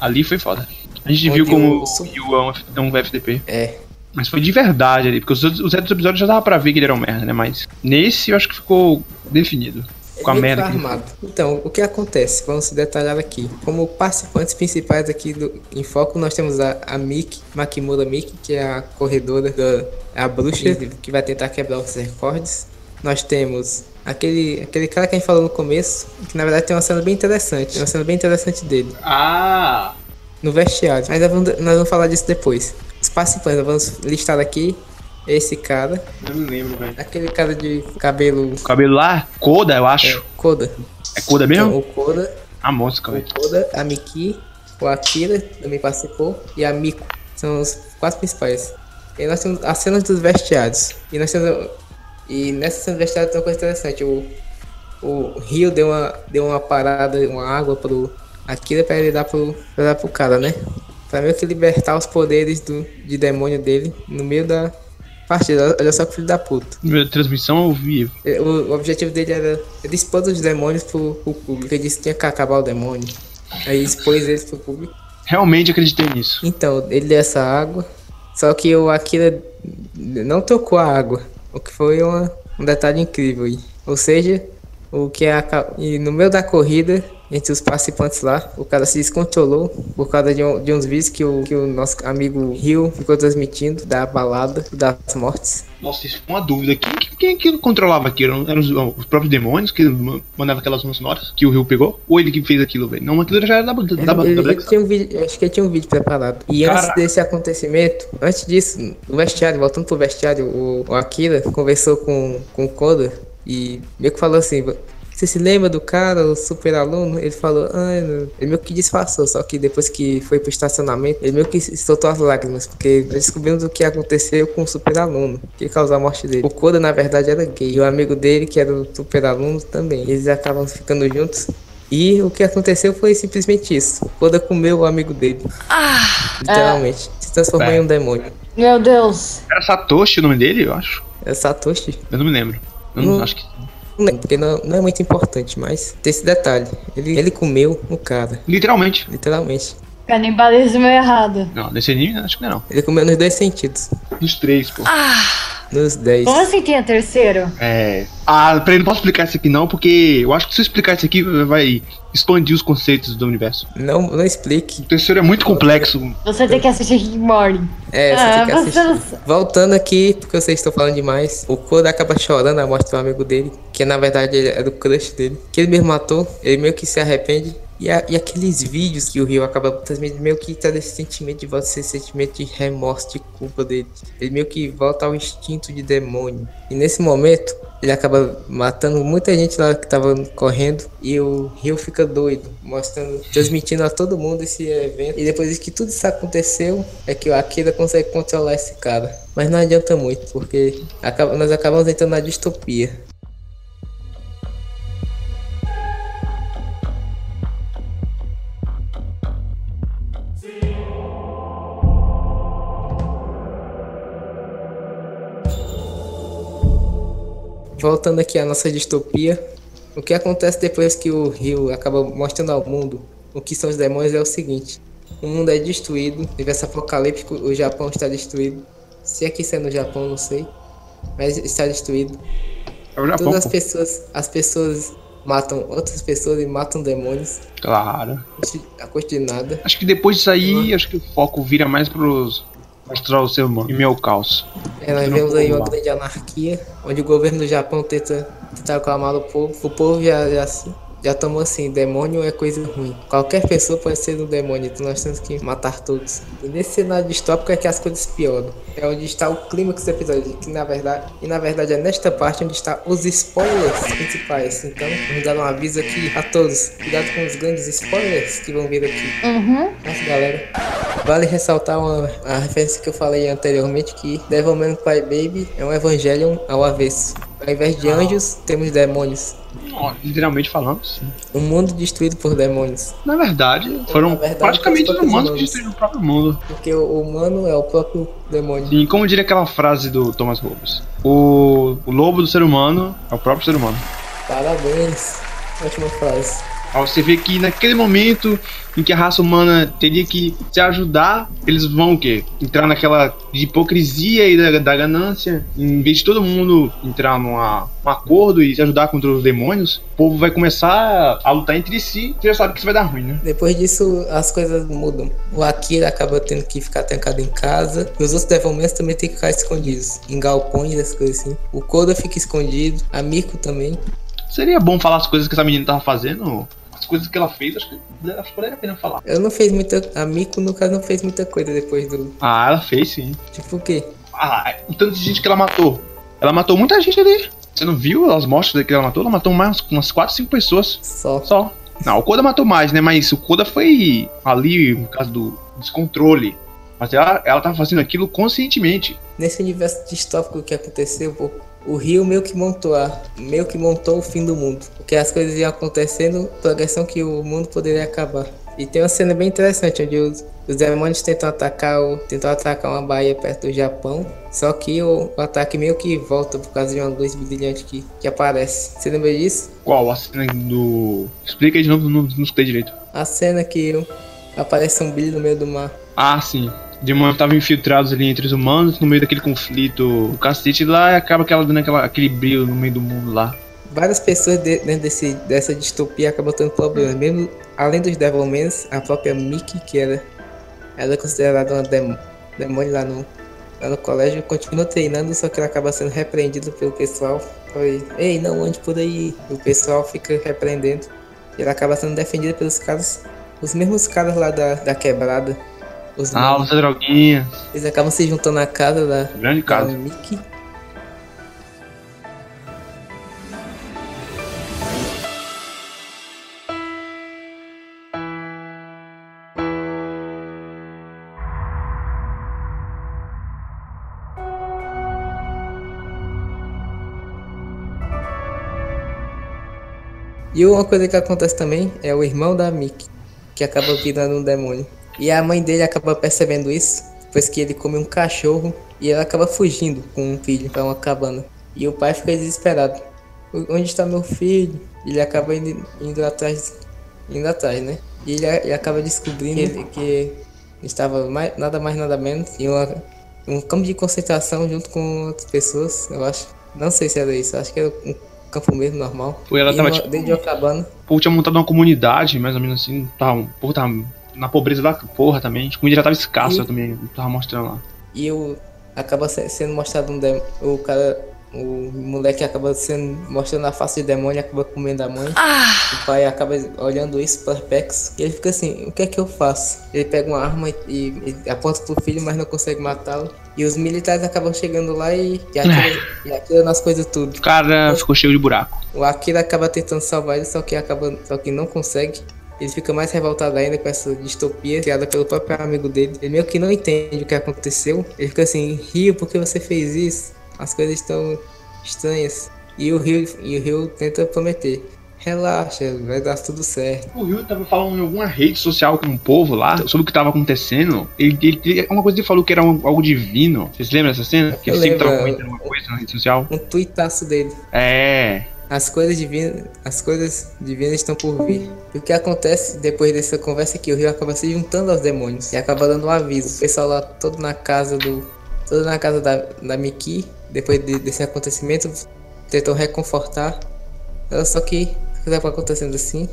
Ali foi foda. A gente Onde viu como o- F- é um FDP. É, Mas foi de verdade ali, porque os, outros- os outros episódios já dava pra ver que ele era um merda, né? Mas nesse eu acho que ficou definido. Com a merda armado. Então, o que acontece? Vamos se detalhar aqui. Como participantes principais aqui do, em foco, nós temos a, a Miki, Makimura Miki, que é a corredora, da, a bruxa, que vai tentar quebrar os recordes. Nós temos aquele, aquele cara que a gente falou no começo, que na verdade tem uma cena bem interessante. Tem uma cena bem interessante dele. Ah! No vestiário. Mas nós vamos, nós vamos falar disso depois. Participantes, nós vamos listar aqui. Esse cara, Eu não lembro, velho. aquele cara de cabelo O cabelo lá, Koda, eu acho. Koda. É, Koda mesmo? Então, o Koda A mosca, o velho. Koda, a Miki, o Akira também participou e a Miko. São os quatro principais. E nós temos as cenas dos vestiários. E nós temos. E nessa cena dos vestiários tem uma coisa interessante. O, o Rio deu uma, deu uma parada, uma água pro Akira pra ele dar pro, pra dar pro cara, né? Pra meio que libertar os poderes do, de demônio dele no meio da partida. Olha só que filho da puta. Transmissão eu vi. É, O, o objetivo dele era ele expor os demônios pro, pro público. Ele disse que tinha que acabar o demônio. Aí expôs eles pro público. Realmente acreditei nisso. Então, ele deu essa água. Só que o Akira não tocou a água. O que foi uma- um detalhe incrível aí. Ou seja, o que é a, e no meio da corrida, entre os participantes lá, o cara se descontrolou por causa de, um- de uns vídeos que o, que o nosso amigo Rio ficou transmitindo da balada das mortes. Nossa, isso foi uma dúvida. Quem, quem, quem que controlava aquilo? Eram os, os próprios demônios que ma- mandavam aquelas mãos sonoras que o Rio pegou? Ou ele que fez aquilo, velho? Não, aquilo já era da, da, da, Ele, da Black tinha um vídeo, acho que ele tinha um vídeo preparado. E antes Caraca. desse acontecimento, antes disso, no vestiário, voltando pro vestiário, o, o Akira conversou com, com o Koda e meio que falou assim. Você se lembra do cara, o super aluno? Ele falou, ah, não." ele meio que disfarçou, só que depois que foi pro estacionamento, ele meio que soltou as lágrimas, porque nós descobrimos o que aconteceu com o super aluno, que causou a morte dele. O Koda, na verdade, era gay, e o amigo dele, que era o super aluno, também. Eles acabam ficando juntos. E o que aconteceu foi simplesmente isso. O Koda comeu o amigo dele. Literalmente. Se transformou É. em um demônio. Meu Deus. Era Satoshi o nome dele, eu acho. É Satoshi. Eu não me lembro. Eu não, Não. acho que. Lembro, porque não, não é muito importante, mas tem esse detalhe. Ele, ele comeu o cara, Literalmente. literalmente. Canibalismo errado. Não, nesse anime acho que não é. Ele comeu nos dois sentidos. Nos três, pô. Nos dez. Como assim tem a terceiro? É. Ah, peraí, não posso explicar isso aqui não, porque eu acho que se eu explicar isso aqui vai expandir os conceitos do universo. Não, não explique. O terceiro é muito complexo. Você tem que assistir Rick Morty. É, você Ah, tem que você assistir. Voltando aqui, porque vocês estão falando demais, o Koda acaba chorando a morte do amigo dele, que na verdade ele era o crush dele, que ele mesmo matou, ele meio que se arrepende. E, a- e aqueles vídeos que o Rio acaba transmitindo, meio que traz esse sentimento de volta, esse sentimento de remorso, de culpa dele. Ele meio que volta ao instinto de demônio. E nesse momento, ele acaba matando muita gente lá que tava correndo. E o Rio fica doido, mostrando, transmitindo a todo mundo esse evento. E depois que tudo isso aconteceu, é que o Akira consegue controlar esse cara. Mas não adianta muito, porque acaba- nós acabamos entrando na distopia. Voltando aqui à nossa distopia, o que acontece depois que o Rio acaba mostrando ao mundo o que são os demônios é o seguinte: o mundo é destruído, universo apocalíptico, o Japão está destruído. Se aqui isso é no Japão, não sei, mas está destruído. É o Japão, Todas as pessoas, as pessoas matam outras pessoas e matam demônios. Claro. A custo de nada. Acho que depois disso aí, acho que o foco vira mais pros. Mostrar o humano e meu caos. É, nós vemos aí uma grande anarquia, onde o governo do Japão tenta, tenta acalmar o povo. O povo já, já, se- já tomou assim, demônio é coisa ruim. Qualquer pessoa pode ser um demônio, então nós temos que matar todos. E nesse cenário distópico é que as coisas pioram. É onde está o clímax do episódio, que na verdade, e na verdade é nesta parte onde está os spoilers principais. Então, vamos dar um aviso aqui a todos. Cuidado com os grandes spoilers que vão vir aqui. Uhum. Nossa, galera. Vale ressaltar uma, a referência que eu falei anteriormente, que Devilman Cry Baby é um Evangelion ao avesso. Ao invés de anjos, temos demônios. Literalmente falando, sim. Um mundo destruído por demônios. Na verdade, foram Na verdade, praticamente os humanos que destruíram o próprio mundo. Porque o humano é o próprio demônio. Sim, como diria aquela frase do Thomas Hobbes: o, o lobo do ser humano é o próprio ser humano. Parabéns. Ótima frase. Você vê que naquele momento em que a raça humana teria que se ajudar, eles vão o quê? Entrar naquela hipocrisia e da, da ganância. Em vez de todo mundo entrar numa, num acordo e se ajudar contra os demônios, o povo vai começar a lutar entre si. Você já sabe que isso vai dar ruim, né? Depois disso, as coisas mudam. O Akira acaba tendo que ficar trancado em casa. E os outros Devilmans também tem que ficar escondidos. Em galpões, essas coisas assim. O Koda fica escondido. A Miko também. Seria bom falar as coisas que essa menina tava fazendo. As coisas que ela fez, acho que, acho que valeria a pena falar. Ela não fez muita. A Miko, no caso, não fez muita coisa depois do. Ah, ela fez sim. Tipo o quê? Ah, o tanto de gente que ela matou. Ela matou muita gente ali. Você não viu as mortes que ela matou? Ela matou mais umas 4, 5 pessoas. Só. Só. Não, o Koda matou mais, né? Mas o Koda foi ali, no caso do descontrole. Mas ela, ela tava fazendo aquilo conscientemente. Nesse universo distópico que aconteceu, o Rio meio que montou a, meio que montou o fim do mundo. Porque as coisas iam acontecendo, progressão que o mundo poderia acabar. E tem uma cena bem interessante onde os, os demônios tentam atacar o, tentam atacar uma baía perto do Japão. Só que o, o ataque meio que volta por causa de uma luz brilhante que, que aparece. Você lembra disso? Qual? A cena do. Explica de novo, não, não escutei direito. A cena que aparece um brilho no meio do mar. Ah, sim. Demônios estavam infiltrados ali entre os humanos, no meio daquele conflito. Cacete lá acaba aquela dando aquela, aquele brilho no meio do mundo lá. Várias pessoas de- dentro desse, dessa distopia acabam tendo problemas. Mesmo além dos Devilmans, a própria Mickey, que era, ela é considerada uma dem- demônio lá no, lá no colégio, continua treinando, só que ela acaba sendo repreendida pelo pessoal. Foi, Ei, não ande por aí. O pessoal fica repreendendo. E ela acaba sendo defendida pelos caras, os mesmos caras lá da, da quebrada. Os Ah, usa droguinha. Eles acabam se juntando na casa da, Grande da caso. Mickey. E uma coisa que acontece também é o irmão da Mickey, que acaba virando um demônio. E a mãe dele acaba percebendo isso, depois que ele come um cachorro e ela acaba fugindo com um filho pra uma cabana. E o pai fica desesperado. "O- Onde está meu filho? Ele acaba indo, indo atrás, indo atrás, né? E ele, ele acaba descobrindo que, ele- que estava mais, nada mais nada menos em uma, um campo de concentração junto com outras pessoas, eu acho. Não sei se era isso, acho que era um campo mesmo normal. Pô, ela E tava, uma- tipo, dentro de uma cabana. O povo tinha montado uma comunidade, mais ou menos assim. Tava, o povo tava na pobreza da porra também. A comida já tava escassa E- também. Tava mostrando lá. E o acaba se- sendo mostrado um dem- o cara, o moleque acaba sendo mostrando a face de demônio, acaba comendo a mãe. O pai acaba olhando isso perplexo. E ele fica assim, o que é que eu faço? Ele pega uma arma e, e- e aponta pro filho, mas não consegue matá-lo. E os militares acabam chegando lá e, e (laughs) atira, e atira nas coisas tudo. O cara ficou cheio de buraco. O Akira acaba tentando salvar ele, só que acaba, só que não consegue. Ele fica mais revoltado ainda com essa distopia criada pelo próprio amigo dele. Ele meio que não entende o que aconteceu. Ele fica assim, Rio, por que você fez isso? As coisas estão estranhas. E o Rio, e o Rio tenta prometer. Relaxa, vai dar tudo certo. O Rio tava falando em alguma rede social com o povo lá sobre o que tava acontecendo. Ele, ele, ele- uma coisa que ele falou que era um- algo divino. Vocês lembram dessa cena? Que ele Eu sempre tava comentando uma coisa na rede social. Um tuitaço dele. É. As coisas divinas, as coisas divinas estão por vir. E o que acontece depois dessa conversa é que o Rio acaba se juntando aos demônios e acaba dando um aviso. O pessoal lá todo na casa do, todo na casa da, da Miki, depois de- desse acontecimento, tentam reconfortar. Ela só que que tava acontecendo assim.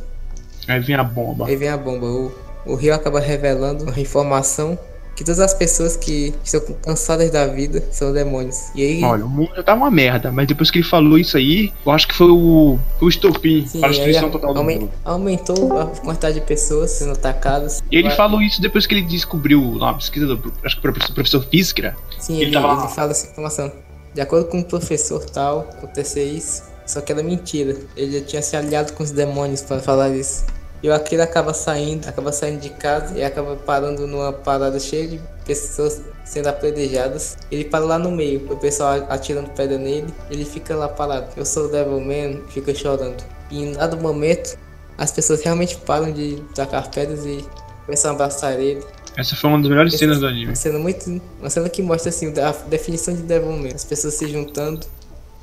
Aí vem a bomba. Aí vem a bomba. O, o Rio acaba revelando uma informação que todas as pessoas que estão cansadas da vida são demônios. E aí, Olha, o mundo já tá uma merda, mas depois que ele falou isso aí, eu acho que foi o, o estopim sim, para a aí destruição total do mundo. aumentou a quantidade de pessoas sendo atacadas. E ele falou isso depois que ele descobriu na pesquisa do acho que o professor, professor Fiskra. Sim, Ele ele, tava- ele fala essa informação. De acordo com o professor tal, aconteceu isso. Só que era mentira. Ele já tinha se aliado com os demônios para falar isso. E o Akira acaba saindo, acaba saindo de casa e acaba parando numa parada cheia de pessoas sendo apedrejadas. Ele para lá no meio, o pessoal atirando pedra nele. Ele fica lá parado. Eu sou o Devilman, fica chorando. E em dado momento, as pessoas realmente param de tacar pedras e começam a abraçar ele. Essa foi uma das melhores cenas do anime. Uma cena muito. Uma cena que mostra assim a definição de Devilman. As pessoas se juntando.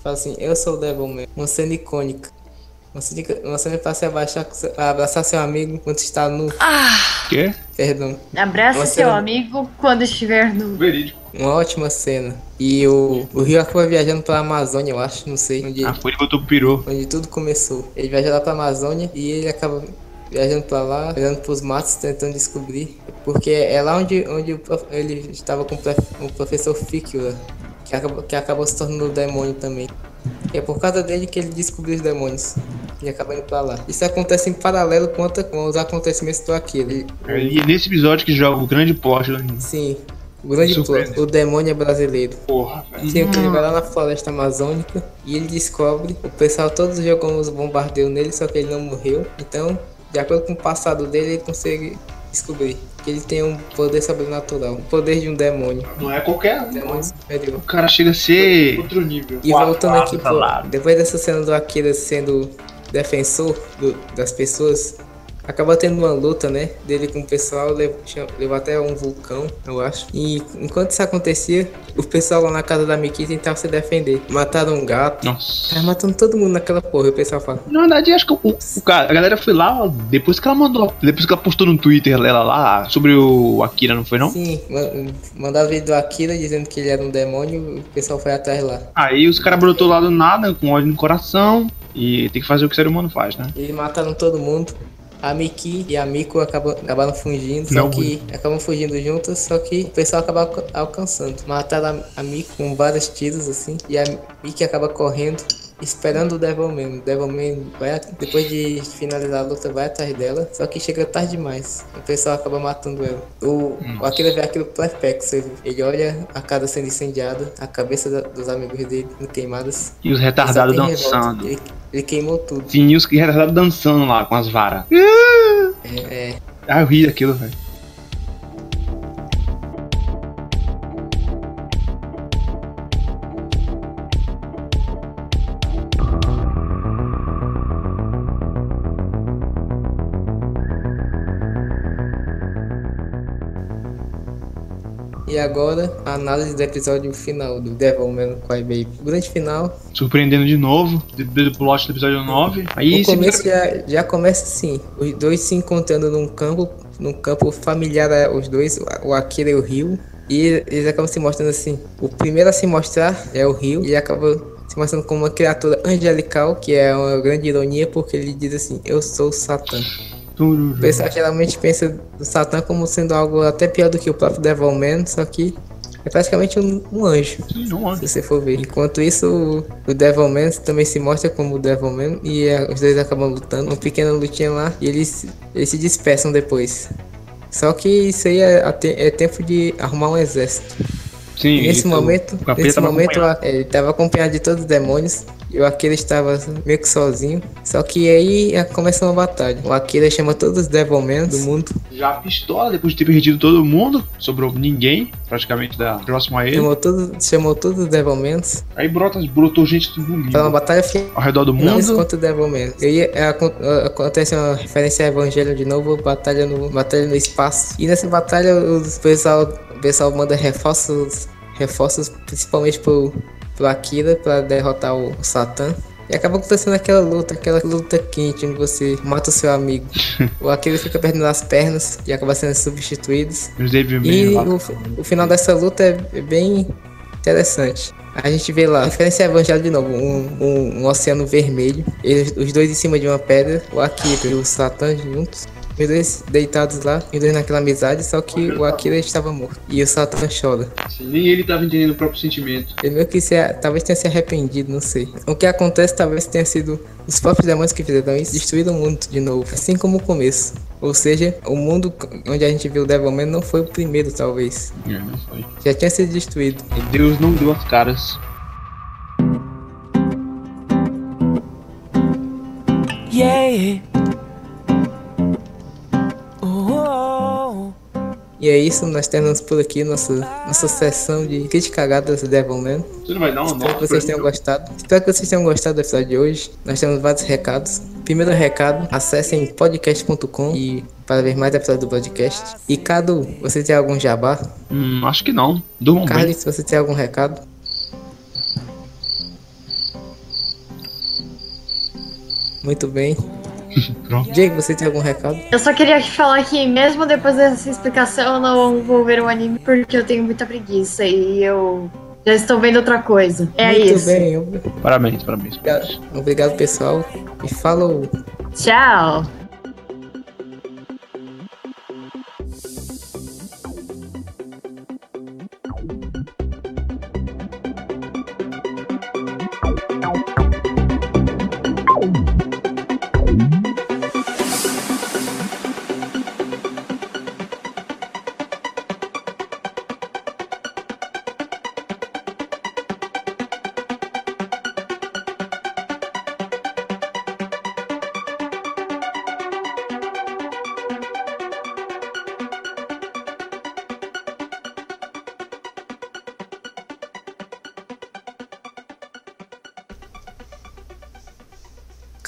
Falam assim, eu sou o Devilman. Uma cena icônica. Uma cena, uma cena pra se abaixar, abraçar seu amigo quando está nu. Quê? Perdão. Abraça Você seu não- amigo quando estiver no. Verídico. Uma ótima cena. E o, o Rio acaba viajando pra Amazônia, eu acho, não sei. Onde, Ah, foi pro pirou. onde tudo começou. Ele viaja lá pra Amazônia e ele acaba viajando pra lá, olhando pros matos, tentando descobrir. Porque é lá onde, onde ele estava com o prof- o professor Ficula, que acabou, que acabou se tornando o demônio também. E é por causa dele que ele descobriu os demônios. E acaba indo pra lá. Isso acontece em paralelo com, outra- com os acontecimentos do. Ele- E é nesse episódio que joga o grande plot anime. Sim, o grande Surpreende. plot. O demônio é brasileiro. Porra, velho. Sim, ele vai lá na floresta amazônica e ele descobre. O pessoal todos jogou uns bombardeios nele, só que ele não morreu. Então, de acordo com o passado dele, ele consegue descobrir que ele tem um poder sobrenatural, o poder de um demônio. Não é qualquer um. Demônio superior. O cara chega a ser. Outro nível. E voltando aqui, pro. depois dessa cena do Akira sendo defensor do- das pessoas, acaba tendo uma luta, né? Dele com o pessoal, levou, até um vulcão, eu acho. E enquanto isso acontecia, o pessoal lá na casa da Miki tentava se defender. Mataram um gato. Nossa. Tava matando todo mundo naquela porra, e o pessoal fala. Na verdade, acho que o, o cara, a galera foi lá, depois que ela mandou, depois que ela postou no Twitter ela lá sobre o Akira, não foi não? Sim, ma- mandava vídeo do Akira dizendo que ele era um demônio, o pessoal foi atrás lá. Aí os caras brotou lá do nada, com ódio no coração, e tem que fazer o que o ser humano faz, né? Eles mataram todo mundo. A Miki e a Miko acabam, acabaram fugindo, só Não, que acabam fugindo juntas, só que o pessoal acaba alca- alcançando. Mataram a, a Miko com vários tiros assim, e a Miki acaba correndo, esperando o Devilman. O Devilman vai, depois de finalizar a luta, vai atrás dela, só que chega tarde demais. O pessoal acaba matando ela. O, o Akira vê aquilo perplexo, ele, ele olha a casa sendo incendiada, a cabeça da- dos amigos dele queimadas. E os Só retardados dançando. Ele, ele queimou tudo. Sim, e os retardados dançando lá com as varas. É, Ah, eu ri daquilo, velho. Agora, a análise do episódio final do Devilman Cry Baby. Grande final, Surpreendendo de novo, do plot do episódio 9. Aí o começo já, já começa assim, os dois se encontrando num campo, num campo familiar a- os dois, o Akira e o Rio. E eles acabam se mostrando assim. O primeiro a se mostrar é o Rio, e acaba se mostrando como uma criatura angelical, que é uma grande ironia, porque ele diz assim, eu sou Satã. O pessoal geralmente pensa do Satã como sendo algo até pior do que o próprio Devilman, só que é praticamente um, um anjo. Não, Se você for ver. Enquanto isso, o, o Devilman também se mostra como o Devilman e é, os dois acabam lutando, uma pequena lutinha lá e eles, eles se dispersam depois. Só que isso aí é, é tempo de arrumar um exército. Sim, nesse momento, o nesse momento ele estava acompanhado de todos os demônios e o Akira estava meio que sozinho. Só que aí é, começa uma batalha. O Akira chama todos os Devilmen do mundo, Já pistola, depois de ter perdido todo mundo, sobrou ninguém, praticamente, da próximo a ele. chamou todos, chamou todos os Devilmen Aí brota, brotou gente do mundo uma batalha ao redor do Não, mundo. isso contra o Devilman. E aí é, é, acontece uma referência ao Evangelho de novo, batalha no, batalha no espaço. E nessa batalha o pessoal, o pessoal manda reforços, reforços principalmente pro, pro Akira pra derrotar o, Satã. E acaba acontecendo aquela luta, aquela luta quente onde você mata o seu amigo. (laughs) o Akira fica perdendo as pernas e acaba sendo substituído. E o, o final dessa luta é, é bem Interessante. A gente vê lá, referência ao Evangelho de novo, um, um, um oceano vermelho, eles, os dois em cima de uma pedra, o Akira e o Satan juntos, os dois deitados lá, os dois naquela amizade, só que o Akira estava morto. E o Satan chora. Nem ele tava entendendo o próprio sentimento. Ele meio que se, talvez tenha se arrependido, não sei. O que acontece talvez tenha sido os próprios demônios que fizeram isso, destruíram o mundo de novo, assim como o começo. Ou seja, o mundo onde a gente viu o Devilman não foi o primeiro, talvez. É, não foi. Já tinha sido destruído. E Deus não deu as caras. Yeah. E é isso, nós terminamos por aqui nossa, nossa sessão de criticagadas do Devilman. Você não vai dar uma Espero que vocês tenham gostado. Espero que vocês tenham gostado do episódio de hoje. Nós temos vários recados. Primeiro recado, acessem podcast.com e para ver mais episódios do podcast. E Cadu, você tem algum jabá? Hum, acho que não. Durmam bem. Carlos, você tem algum recado? Muito bem. (laughs) Pronto. Diego, você tem algum recado? Eu só queria falar que mesmo depois dessa explicação eu não vou ver o anime porque eu tenho muita preguiça e eu já estou vendo outra coisa. É Muito isso. bem. ob- Parabéns, parabéns. Obrigado, obrigado pessoal. E falou. Tchau.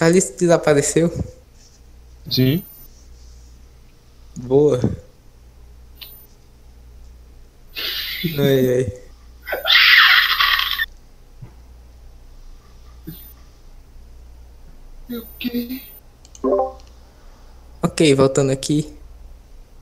Calixto desapareceu? Sim. Boa. Ai, ai. O quê? Ok, voltando aqui.